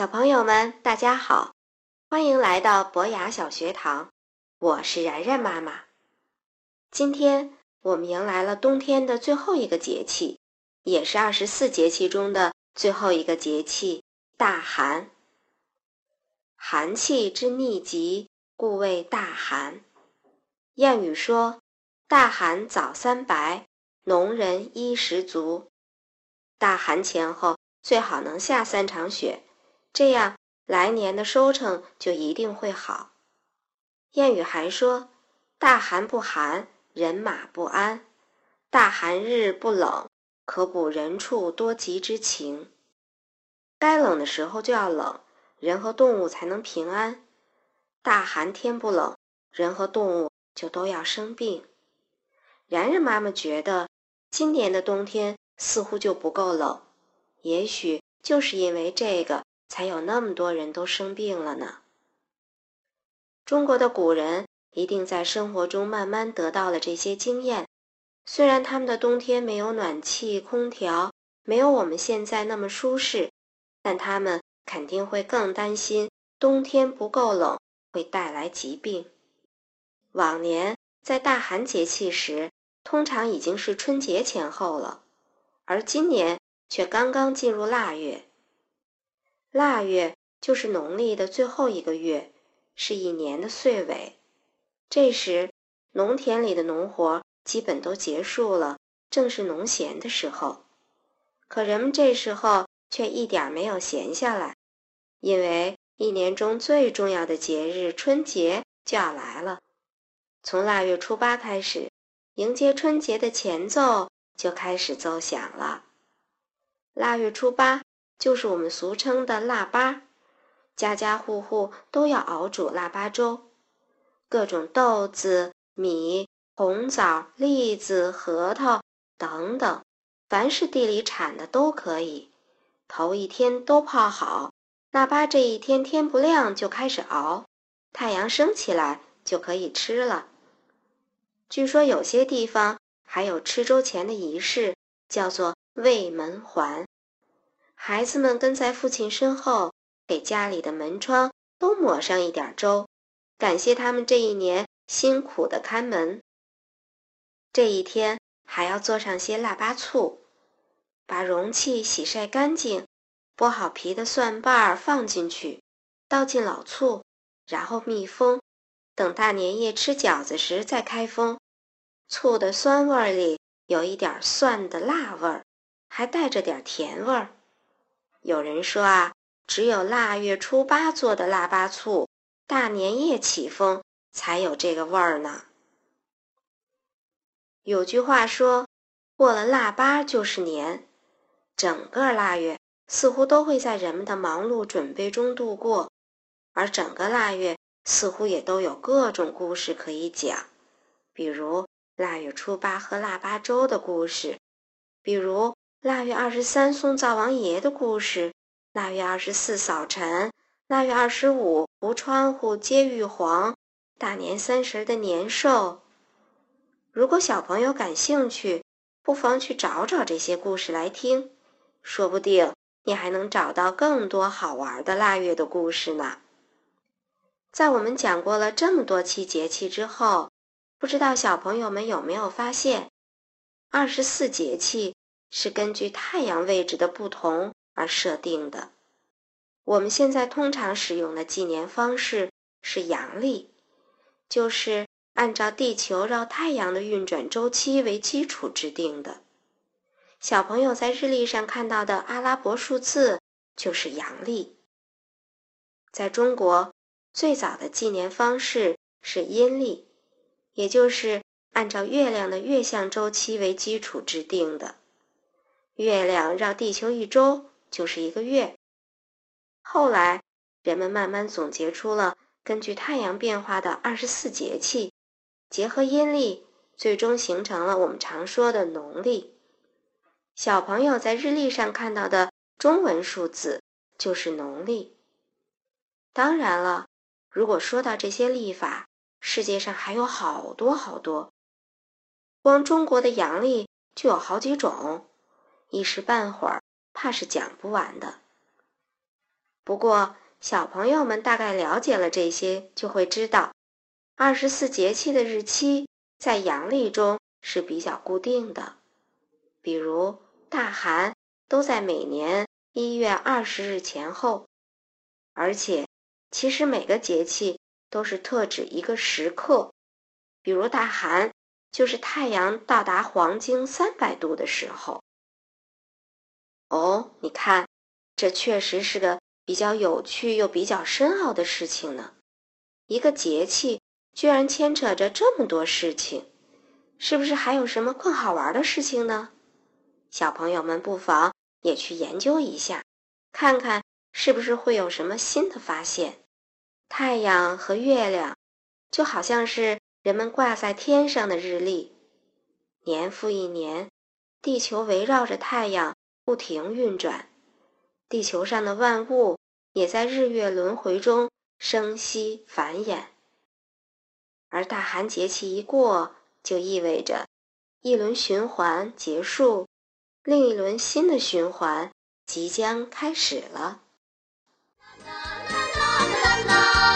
小朋友们，大家好，欢迎来到博雅小学堂，我是然然妈妈。今天我们迎来了冬天的最后一个节气，也是二十四节气中的最后一个节气——大寒。寒气之逆极，故谓大寒。谚语说：“大寒早三白，农人衣食足。”大寒前后最好能下三场雪，这样来年的收成就一定会好。谚语还说：“大寒不寒，人马不安；大寒日不冷，可补人畜多疾之情。”该冷的时候就要冷，人和动物才能平安。大寒天不冷，人和动物就都要生病。然然妈妈觉得，今年的冬天。似乎就不够冷，也许就是因为这个，才有那么多人都生病了呢。中国的古人一定在生活中慢慢得到了这些经验，虽然他们的冬天没有暖气、空调，没有我们现在那么舒适，但他们肯定会更担心冬天不够冷会带来疾病。往年在大寒节气时，通常已经是春节前后了。而今年却刚刚进入腊月，腊月就是农历的最后一个月，是一年的岁尾。这时，农田里的农活基本都结束了，正是农闲的时候。可人们这时候却一点没有闲下来，因为一年中最重要的节日春节就要来了。从腊月初八开始，迎接春节的前奏。就开始奏响了。腊月初八就是我们俗称的腊八，家家户户都要熬煮腊八粥，各种豆子、米、红枣、栗子、核桃等等，凡是地里产的都可以。头一天都泡好，腊八这一天天不亮就开始熬，太阳升起来就可以吃了。据说有些地方。还有吃粥前的仪式，叫做喂门环。孩子们跟在父亲身后，给家里的门窗都抹上一点粥，感谢他们这一年辛苦的看门。这一天还要做上些腊八醋，把容器洗晒干净，剥好皮的蒜瓣儿放进去，倒进老醋，然后密封，等大年夜吃饺子时再开封。醋的酸味里有一点蒜的辣味儿，还带着点甜味儿。有人说啊，只有腊月初八做的腊八醋，大年夜起封才有这个味儿呢。有句话说，过了腊八就是年，整个腊月似乎都会在人们的忙碌准备中度过，而整个腊月似乎也都有各种故事可以讲，比如。腊月初八喝腊八粥的故事，比如腊月二十三送灶王爷的故事，腊月二十四扫尘，腊月二十五糊窗户揭玉皇，大年三十的年兽。如果小朋友感兴趣，不妨去找找这些故事来听，说不定你还能找到更多好玩的腊月的故事呢。在我们讲过了这么多期节气之后。不知道小朋友们有没有发现，二十四节气是根据太阳位置的不同而设定的。我们现在通常使用的纪年方式是阳历，就是按照地球绕太阳的运转周期为基础制定的。小朋友在日历上看到的阿拉伯数字就是阳历。在中国，最早的纪年方式是阴历。也就是按照月亮的月相周期为基础制定的，月亮绕地球一周就是一个月。后来，人们慢慢总结出了根据太阳变化的二十四节气，结合阴历，最终形成了我们常说的农历。小朋友在日历上看到的中文数字就是农历。当然了，如果说到这些历法，世界上还有好多好多，光中国的阳历就有好几种，一时半会儿怕是讲不完的。不过，小朋友们大概了解了这些，就会知道，二十四节气的日期在阳历中是比较固定的。比如大寒都在每年一月二十日前后，而且其实每个节气都是特指一个时刻，比如大寒就是太阳到达黄经三百度的时候。哦，你看，这确实是个。比较有趣又比较深奥的事情呢，一个节气居然牵扯着这么多事情，是不是还有什么更好玩的事情呢？小朋友们不妨也去研究一下，看看是不是会有什么新的发现。太阳和月亮就好像是人们挂在天上的日历，年复一年，地球围绕着太阳不停运转。地球上的万物也在日月轮回中生息繁衍，而大寒节气一过，就意味着一轮循环结束，另一轮新的循环即将开始了。啦啦啦啦啦啦